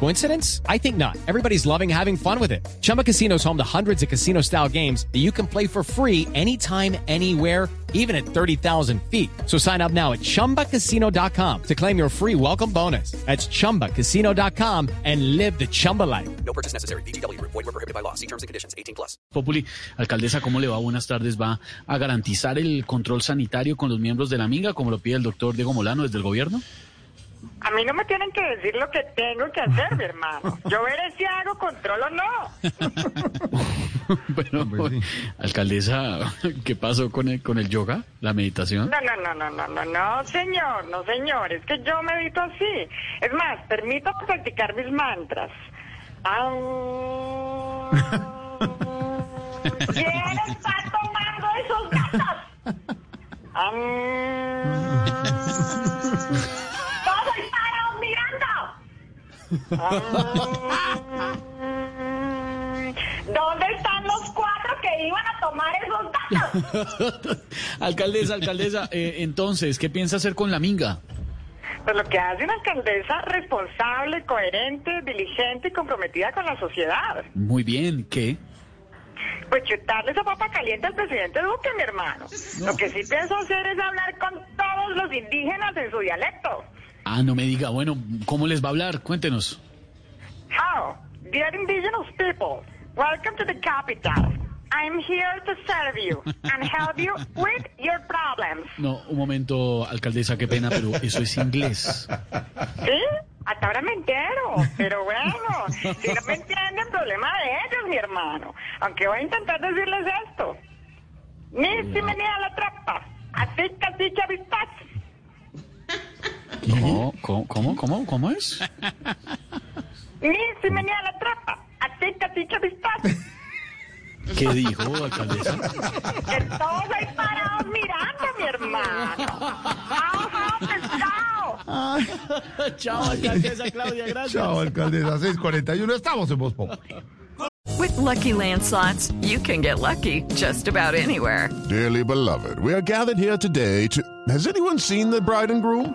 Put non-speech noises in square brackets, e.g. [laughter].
Coincidence? I think not. Everybody's loving having fun with it. Chumba Casino is home to hundreds of casino style games that you can play for free anytime, anywhere, even at 30,000 feet. So sign up now at chumbacasino.com to claim your free welcome bonus. That's chumbacasino.com and live the Chumba life. No purchase necessary. VGW. Void were prohibited by law. See terms and conditions. 18 plus. Populi, alcaldesa, ¿cómo le va? Buenas tardes. ¿Va a garantizar el control sanitario con los miembros de la Minga, como lo pide el doctor Diego Molano desde el gobierno? A mí no me tienen que decir lo que tengo que hacer, mi hermano. Yo veré si hago control o no. [laughs] bueno, alcaldesa, ¿qué pasó con el, con el yoga, la meditación? No, no, no, no, no, no, no, señor, no, señor. Es que yo medito así. Es más, permito practicar mis mantras. Ah, ¿Quién está tomando esos gatos? Ah, ¡Todos parados mirando! Ah, ¿Dónde están los cuatro que iban a tomar esos gatos? [laughs] alcaldesa, alcaldesa, eh, entonces, ¿qué piensa hacer con la Minga? Pues lo que hace una alcaldesa responsable, coherente, diligente y comprometida con la sociedad. Muy bien, ¿qué? Pues chutarle esa papa caliente al presidente Duque, mi hermano. Lo que sí pienso hacer es hablar con todos los indígenas en su dialecto. Ah, no me diga, bueno, ¿cómo les va a hablar? Cuéntenos. How? Dear indigenous people, welcome to the capital. I'm here to serve you and help you [laughs] with your problems. No, un momento, alcaldesa, qué pena, pero eso es inglés. ¿Sí? Hasta ahora me entero, pero bueno, si no me entienden, problema de ellos, mi hermano. Aunque voy a intentar decirles esto. Ni si me niega la trampa, así casi chavistas. ¿Cómo, cómo, cómo, cómo, cómo es? [laughs] Eh, Ni si me niega la trampa, así casi chavistas. [laughs] ¿Qué dijo, alcaldesa? Que todos ahí parados mirando, mi hermano. ¡Ajá, pescado! [laughs] Chao, alcaldesa Claudia, gracias. Chao, alcaldesa 641. Estamos en Voz Populi. With Lucky Land slots, you can get lucky just about anywhere. Dearly beloved, we are gathered here today to. Has anyone seen the bride and groom?